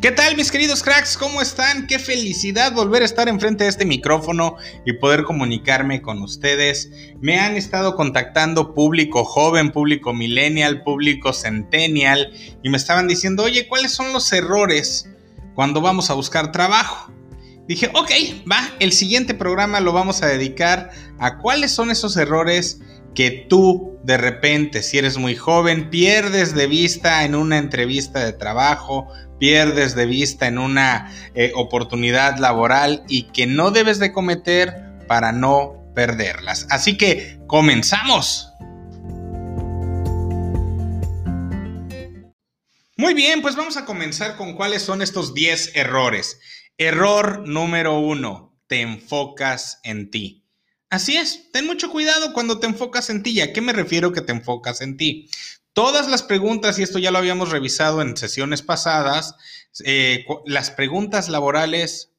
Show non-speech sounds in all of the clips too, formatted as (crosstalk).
¿Qué tal mis queridos cracks? ¿Cómo están? Qué felicidad volver a estar enfrente de este micrófono y poder comunicarme con ustedes. Me han estado contactando público joven, público millennial, público centennial y me estaban diciendo, oye, ¿cuáles son los errores cuando vamos a buscar trabajo? Dije, ok, va, el siguiente programa lo vamos a dedicar a cuáles son esos errores que tú de repente, si eres muy joven, pierdes de vista en una entrevista de trabajo, pierdes de vista en una eh, oportunidad laboral y que no debes de cometer para no perderlas. Así que comenzamos. Muy bien, pues vamos a comenzar con cuáles son estos 10 errores. Error número uno, te enfocas en ti. Así es, ten mucho cuidado cuando te enfocas en ti. ¿Y a qué me refiero que te enfocas en ti? Todas las preguntas, y esto ya lo habíamos revisado en sesiones pasadas, eh, las preguntas laborales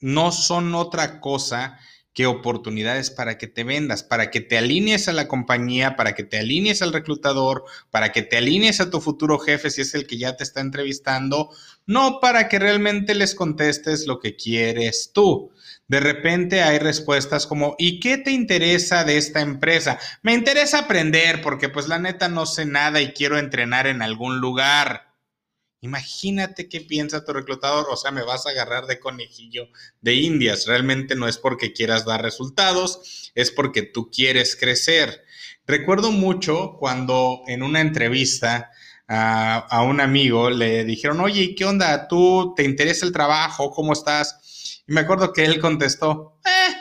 no son otra cosa que oportunidades para que te vendas, para que te alinees a la compañía, para que te alinees al reclutador, para que te alinees a tu futuro jefe si es el que ya te está entrevistando, no para que realmente les contestes lo que quieres tú. De repente hay respuestas como, ¿y qué te interesa de esta empresa? Me interesa aprender porque pues la neta no sé nada y quiero entrenar en algún lugar. Imagínate qué piensa tu reclutador, o sea, me vas a agarrar de conejillo de indias. Realmente no es porque quieras dar resultados, es porque tú quieres crecer. Recuerdo mucho cuando en una entrevista a, un amigo le dijeron, oye, ¿qué onda? ¿Tú te interesa el trabajo? ¿Cómo estás? Y me acuerdo que él contestó, eh,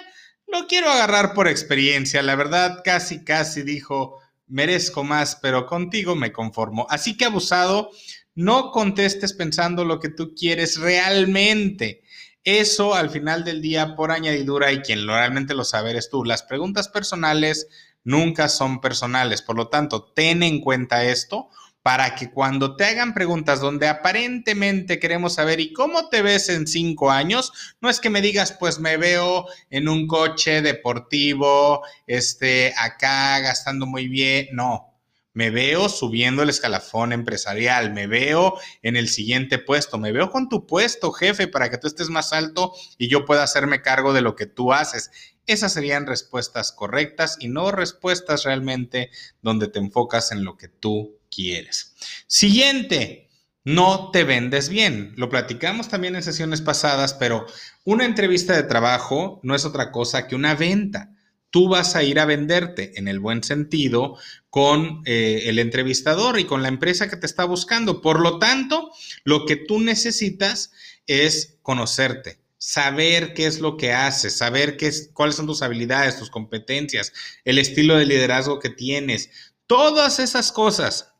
lo quiero agarrar por experiencia. La verdad, casi, casi dijo, merezco más, pero contigo me conformo. Así que abusado, no contestes pensando lo que tú quieres realmente. Eso al final del día, por añadidura, y quien realmente lo sabe eres tú, las preguntas personales nunca son personales. Por lo tanto, ten en cuenta esto para que cuando te hagan preguntas donde aparentemente queremos saber ¿y cómo te ves en cinco años? No es que me digas, pues me veo en un coche deportivo, este, acá gastando muy bien, no. Me veo subiendo el escalafón empresarial, me veo en el siguiente puesto, me veo con tu puesto, jefe, para que tú estés más alto y yo pueda hacerme cargo de lo que tú haces. Esas serían respuestas correctas y no respuestas realmente donde te enfocas en lo que tú quieres. Siguiente, no te vendes bien. Lo platicamos también en sesiones pasadas, pero una entrevista de trabajo no es otra cosa que una venta. Tú vas a ir a venderte en el buen sentido con eh, el entrevistador y con la empresa que te está buscando. Por lo tanto, lo que tú necesitas es conocerte, saber qué es lo que haces, saber qué es, cuáles son tus habilidades, tus competencias, el estilo de liderazgo que tienes. Todas esas cosas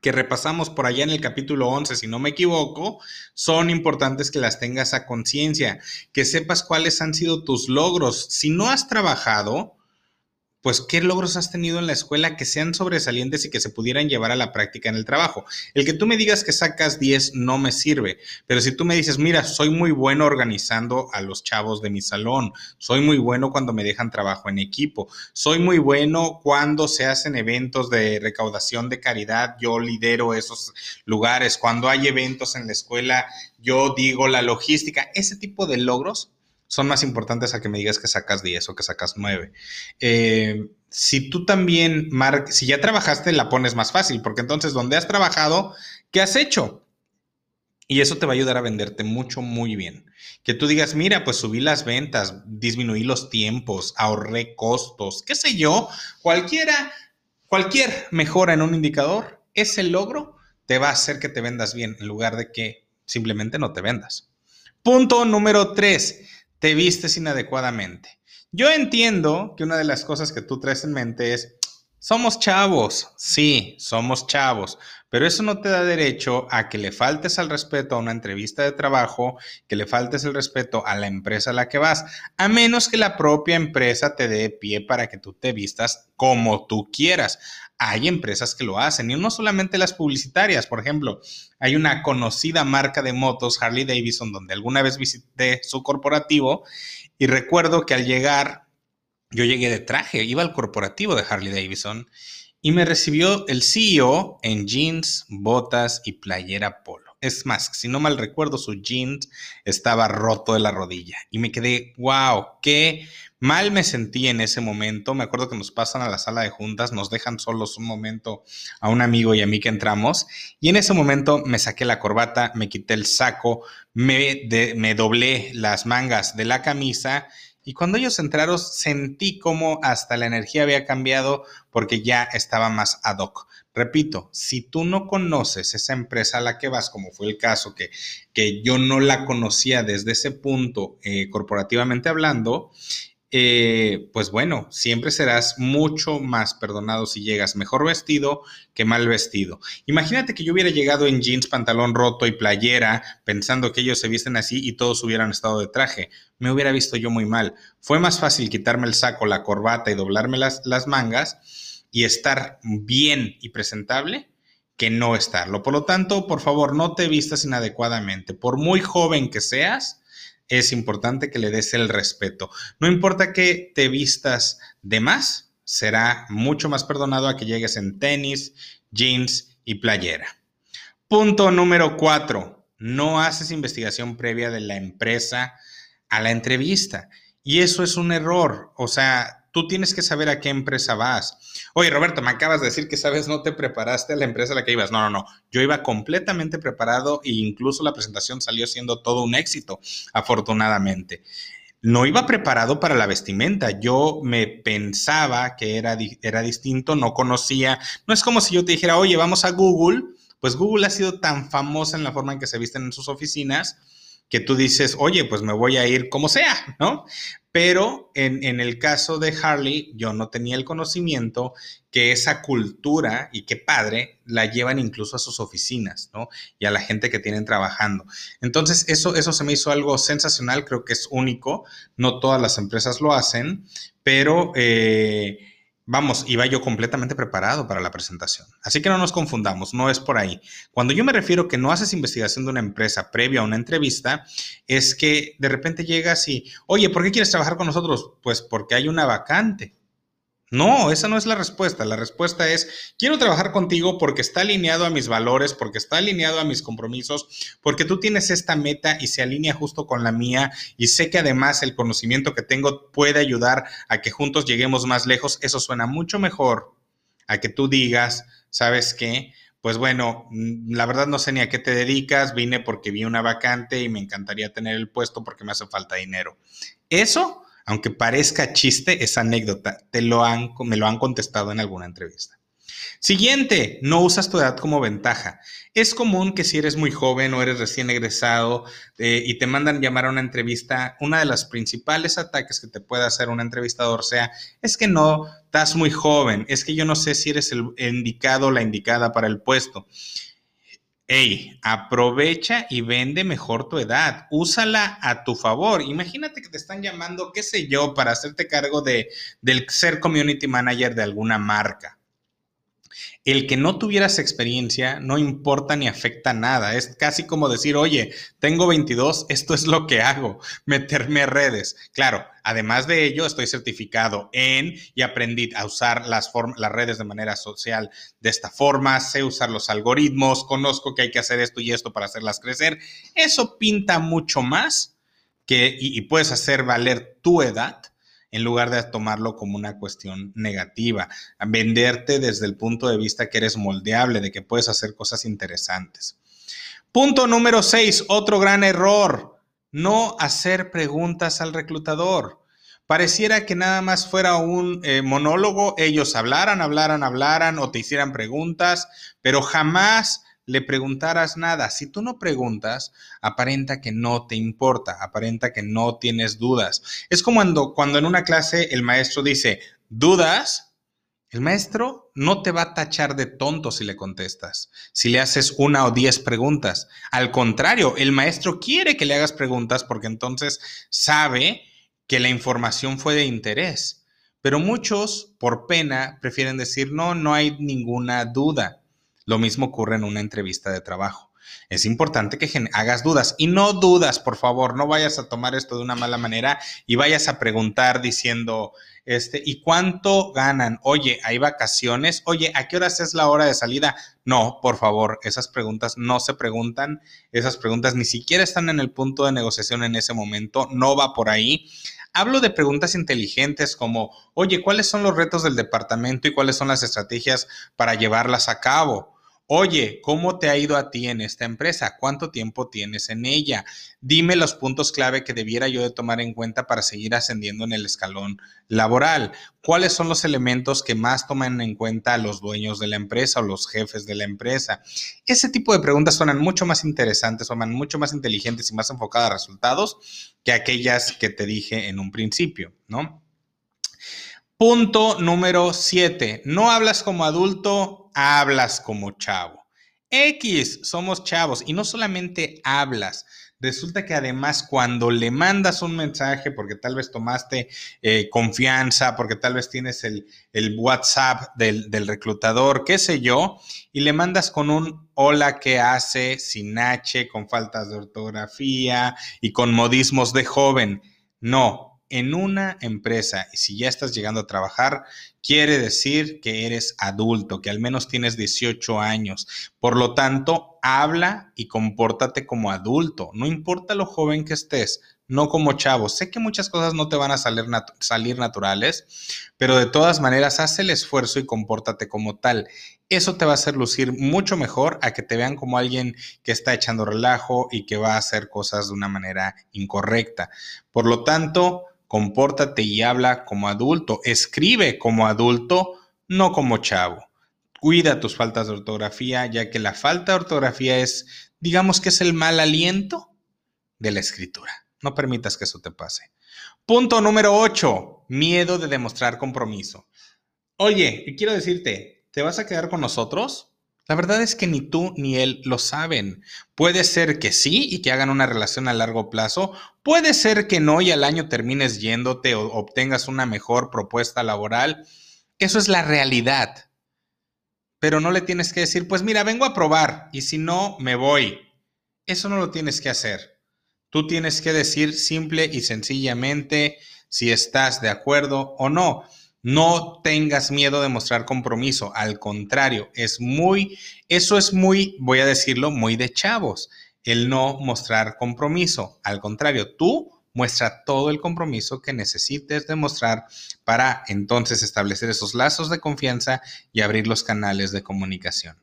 que repasamos por allá en el capítulo 11, si no me equivoco, son importantes que las tengas a conciencia, que sepas cuáles han sido tus logros. Si no has trabajado, pues qué logros has tenido en la escuela que sean sobresalientes y que se pudieran llevar a la práctica en el trabajo. El que tú me digas que sacas 10 no me sirve, pero si tú me dices, mira, soy muy bueno organizando a los chavos de mi salón, soy muy bueno cuando me dejan trabajo en equipo, soy muy bueno cuando se hacen eventos de recaudación de caridad, yo lidero esos lugares, cuando hay eventos en la escuela, yo digo la logística, ese tipo de logros son más importantes a que me digas que sacas 10 o que sacas 9. Eh, si tú también, si ya trabajaste, la pones más fácil, porque entonces donde has trabajado, ¿qué has hecho? Y eso te va a ayudar a venderte mucho, muy bien. Que tú digas, mira, pues subí las ventas, disminuí los tiempos, ahorré costos, qué sé yo, cualquiera, cualquier mejora en un indicador, ese logro te va a hacer que te vendas bien en lugar de que simplemente no te vendas. Punto número 3 te vistes inadecuadamente. Yo entiendo que una de las cosas que tú traes en mente es, somos chavos, sí, somos chavos, pero eso no te da derecho a que le faltes al respeto a una entrevista de trabajo, que le faltes el respeto a la empresa a la que vas, a menos que la propia empresa te dé pie para que tú te vistas como tú quieras. Hay empresas que lo hacen y no solamente las publicitarias. Por ejemplo, hay una conocida marca de motos, Harley Davidson, donde alguna vez visité su corporativo y recuerdo que al llegar, yo llegué de traje, iba al corporativo de Harley Davidson y me recibió el CEO en jeans, botas y playera polo. es más, si no mal recuerdo, su jeans estaba roto de la rodilla. Y me quedé, wow, qué mal me sentí en ese momento. Me acuerdo que nos pasan a la sala de juntas, nos dejan solos un momento a un amigo y a mí que entramos. Y en ese momento me saqué la corbata, me quité el saco, me, me doblé las mangas de la camisa. Y cuando ellos entraron, sentí como hasta la energía había cambiado porque ya estaba más ad hoc. Repito, si tú no conoces esa empresa a la que vas, como fue el caso que, que yo no la conocía desde ese punto eh, corporativamente hablando, eh, pues bueno, siempre serás mucho más perdonado si llegas mejor vestido que mal vestido. Imagínate que yo hubiera llegado en jeans, pantalón roto y playera, pensando que ellos se visten así y todos hubieran estado de traje. Me hubiera visto yo muy mal. Fue más fácil quitarme el saco, la corbata y doblarme las, las mangas y estar bien y presentable que no estarlo. Por lo tanto, por favor, no te vistas inadecuadamente. Por muy joven que seas, es importante que le des el respeto. No importa que te vistas de más, será mucho más perdonado a que llegues en tenis, jeans y playera. Punto número cuatro. No haces investigación previa de la empresa a la entrevista. Y eso es un error. O sea, tú tienes que saber a qué empresa vas. Oye, Roberto, me acabas de decir que sabes, no te preparaste a la empresa a la que ibas. No, no, no. Yo iba completamente preparado e incluso la presentación salió siendo todo un éxito, afortunadamente. No iba preparado para la vestimenta. Yo me pensaba que era, era distinto, no conocía. No es como si yo te dijera, oye, vamos a Google. Pues Google ha sido tan famosa en la forma en que se visten en sus oficinas que tú dices, oye, pues me voy a ir como sea, ¿no? Pero en, el caso de Harley, yo no tenía el conocimiento que esa cultura, y qué padre, la llevan incluso a sus oficinas, ¿no? Y a la gente que tienen trabajando. Entonces, eso, eso se me hizo algo sensacional, creo que es único, no todas las empresas lo hacen, pero... Eh, Vamos, iba yo completamente preparado para la presentación. Así que no nos confundamos, no es por ahí. Cuando yo me refiero que no haces investigación de una empresa previa a una entrevista, es que de repente llegas y, oye, ¿por qué quieres trabajar con nosotros? Pues porque hay una vacante. No, esa no es la respuesta. La respuesta es, quiero trabajar contigo porque está alineado a mis valores, porque está alineado a mis compromisos, porque tú tienes esta meta y se alinea justo con la mía y sé que además el conocimiento que tengo puede ayudar a que juntos lleguemos más lejos. Eso suena mucho mejor a que tú digas, ¿sabes qué? Pues bueno, mm, la verdad no sé ni a qué te dedicas, vine porque vi una vacante y me encantaría tener el puesto porque me hace falta dinero. Eso aunque parezca chiste, esa anécdota te lo han, me lo han contestado en alguna entrevista. Siguiente, no usas tu edad como ventaja. Es común que si eres muy joven o eres recién egresado eh, y te mandan llamar a una entrevista, una de las principales ataques que te puede hacer un entrevistador sea, es que no, estás muy joven, es que yo no sé si eres el indicado o la indicada para el puesto. Hey, aprovecha y vende mejor tu edad. Úsala a tu favor. Imagínate que te están llamando, qué sé yo, para hacerte cargo de, del ser community manager de alguna marca. El que no tuvieras experiencia no importa ni afecta nada. Es casi como decir, oye, tengo 22, esto es lo que hago, (laughs) meterme a redes. Claro, además de ello, estoy certificado en y aprendí a usar las, redes de manera social de esta forma, sé usar los algoritmos, conozco que hay que hacer esto y esto para hacerlas crecer. Eso pinta mucho más que, y puedes hacer valer tu edad en lugar de tomarlo como una cuestión negativa, venderte desde el punto de vista que eres moldeable, de que puedes hacer cosas interesantes. Punto número 6, otro gran error, no hacer preguntas al reclutador. Pareciera que nada más fuera un eh, monólogo, ellos hablaran, hablaran, hablaran o te hicieran preguntas, pero jamás le preguntaras nada. Si tú no preguntas, aparenta que no te importa, aparenta que no tienes dudas. Es como cuando, cuando en una clase el maestro dice, ¿dudas? El maestro no te va a tachar de tonto si le contestas, si le haces una o diez preguntas. Al contrario, el maestro quiere que le hagas preguntas porque entonces sabe que la información fue de interés. Pero muchos, por pena, prefieren decir, no, no hay ninguna duda. Lo mismo ocurre en una entrevista de trabajo. Es importante que hagas dudas y no dudas, por favor, no vayas a tomar esto de una mala manera y vayas a preguntar diciendo, este, ¿y cuánto ganan? Oye, ¿hay vacaciones? Oye, ¿a qué horas es la hora de salida? No, por favor, esas preguntas no se preguntan, esas preguntas ni siquiera están en el punto de negociación en ese momento, no va por ahí. Hablo de preguntas inteligentes como, oye, ¿cuáles son los retos del departamento y cuáles son las estrategias para llevarlas a cabo? Oye, ¿cómo te ha ido a ti en esta empresa? ¿Cuánto tiempo tienes en ella? Dime los puntos clave que debiera yo de tomar en cuenta para seguir ascendiendo en el escalón laboral. ¿Cuáles son los elementos que más toman en cuenta los dueños de la empresa o los jefes de la empresa? Ese tipo de preguntas suenan mucho más interesantes, suenan mucho más inteligentes y más enfocadas a resultados que aquellas que te dije en un principio, ¿no? Punto número 7. No hablas como adulto, hablas como chavo. X, somos chavos y no solamente hablas. Resulta que además cuando le mandas un mensaje, porque tal vez tomaste eh, confianza, porque tal vez tienes el, WhatsApp del, reclutador, qué sé yo, y le mandas con un hola que hace, sin H, con faltas de ortografía y con modismos de joven. No, en una empresa y si ya estás llegando a trabajar, quiere decir que eres adulto, que al menos tienes 18 años. Por lo tanto, habla y compórtate como adulto, no importa lo joven que estés, no como chavo. Sé que muchas cosas no te van a salir, salir naturales, pero de todas maneras, haz el esfuerzo y compórtate como tal. Eso te va a hacer lucir mucho mejor a que te vean como alguien que está echando relajo y que va a hacer cosas de una manera incorrecta. Por lo tanto, compórtate y habla como adulto, escribe como adulto, no como chavo. Cuida tus faltas de ortografía, ya que la falta de ortografía es, digamos que es el mal aliento de la escritura. No permitas que eso te pase. Punto número 8, miedo de demostrar compromiso. Oye, quiero decirte, ¿te vas a quedar con nosotros? La verdad es que ni tú ni él lo saben. Puede ser que sí y que hagan una relación a largo plazo. Puede ser que no y al año termines yéndote o obtengas una mejor propuesta laboral. Eso es la realidad. Pero no le tienes que decir, pues mira, vengo a probar y si no, me voy. Eso no lo tienes que hacer. Tú tienes que decir simple y sencillamente si estás de acuerdo o no. No tengas miedo de mostrar compromiso, al contrario, es muy, eso es muy, voy a decirlo, muy de chavos, el no mostrar compromiso. Al contrario, tú muestra todo el compromiso que necesites demostrar para entonces establecer esos lazos de confianza y abrir los canales de comunicación.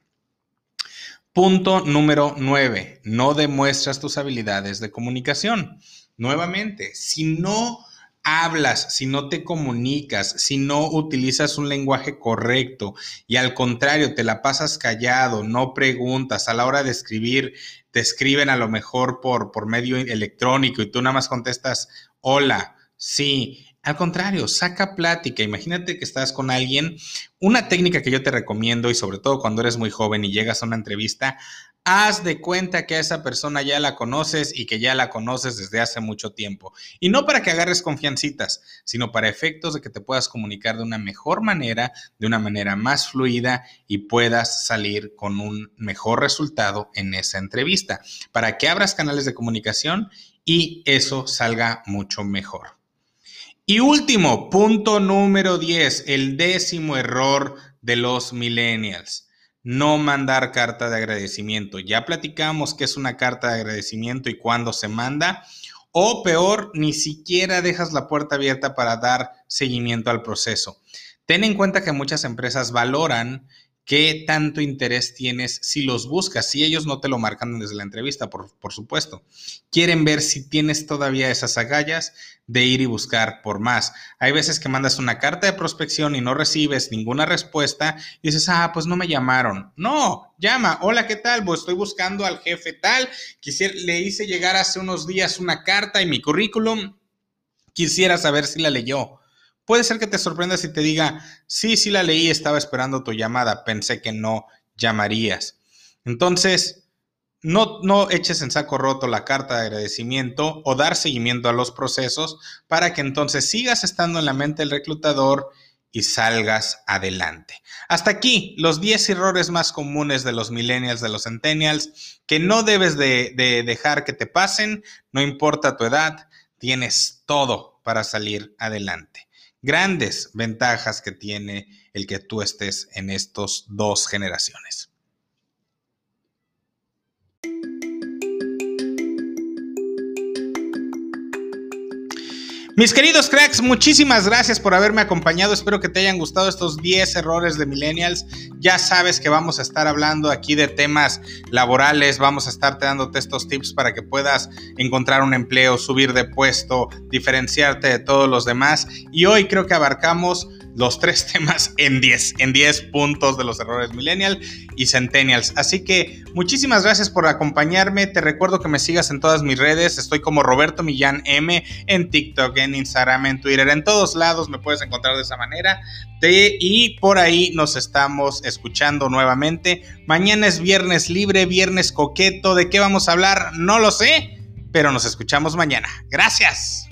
Punto número 9. No demuestras tus habilidades de comunicación. Nuevamente, si no hablas, si no te comunicas, si no utilizas un lenguaje correcto y al contrario te la pasas callado, no preguntas, a la hora de escribir te escriben a lo mejor por, por medio electrónico y tú nada más contestas hola, sí. Al contrario, saca plática. Imagínate que estás con alguien. Una técnica que yo te recomiendo y sobre todo cuando eres muy joven y llegas a una entrevista, haz de cuenta que a esa persona ya la conoces y que ya la conoces desde hace mucho tiempo. Y no para que agarres confiancitas, sino para efectos de que te puedas comunicar de una mejor manera, de una manera más fluida y puedas salir con un mejor resultado en esa entrevista, para que abras canales de comunicación y eso salga mucho mejor. Y último, punto número 10, el décimo error de los millennials no mandar carta de agradecimiento. Ya platicamos qué es una carta de agradecimiento y cuándo se manda. O peor, ni siquiera dejas la puerta abierta para dar seguimiento al proceso. Ten en cuenta que muchas empresas valoran qué tanto interés tienes si los buscas, si ellos no te lo marcan desde la entrevista, por, por, supuesto. Quieren ver si tienes todavía esas agallas de ir y buscar por más. Hay veces que mandas una carta de prospección y no recibes ninguna respuesta y dices, ah, pues no me llamaron. No, llama, hola, ¿qué tal? Pues estoy buscando al jefe tal, Quisiera, le hice llegar hace unos días una carta y mi currículum, quisiera saber si la leyó. Puede ser que te sorprenda si te diga, sí, sí la leí, estaba esperando tu llamada, pensé que no llamarías. Entonces, no, no eches en saco roto la carta de agradecimiento o dar seguimiento a los procesos para que entonces sigas estando en la mente del reclutador y salgas adelante. Hasta aquí los 10 errores más comunes de los millennials, de los centennials, que no debes de, de dejar que te pasen, no importa tu edad, tienes todo para salir adelante. Grandes ventajas que tiene el que tú estés en estos dos generaciones. Mis queridos cracks, muchísimas gracias por haberme acompañado. Espero que te hayan gustado estos 10 errores de millennials. Ya sabes que vamos a estar hablando aquí de temas laborales, vamos a estarte dándote estos tips para que puedas encontrar un empleo, subir de puesto, diferenciarte de todos los demás. Y hoy creo que abarcamos los tres temas en 10, en 10 puntos de los errores millennial y centennials. Así que muchísimas gracias por acompañarme. Te recuerdo que me sigas en todas mis redes. Estoy como Roberto Millán M en TikTok, en Instagram, en Twitter, en todos lados me puedes encontrar de esa manera. y por ahí nos estamos escuchando nuevamente. Mañana es viernes libre, viernes coqueto. ¿De qué vamos a hablar? No lo sé, pero nos escuchamos mañana. Gracias.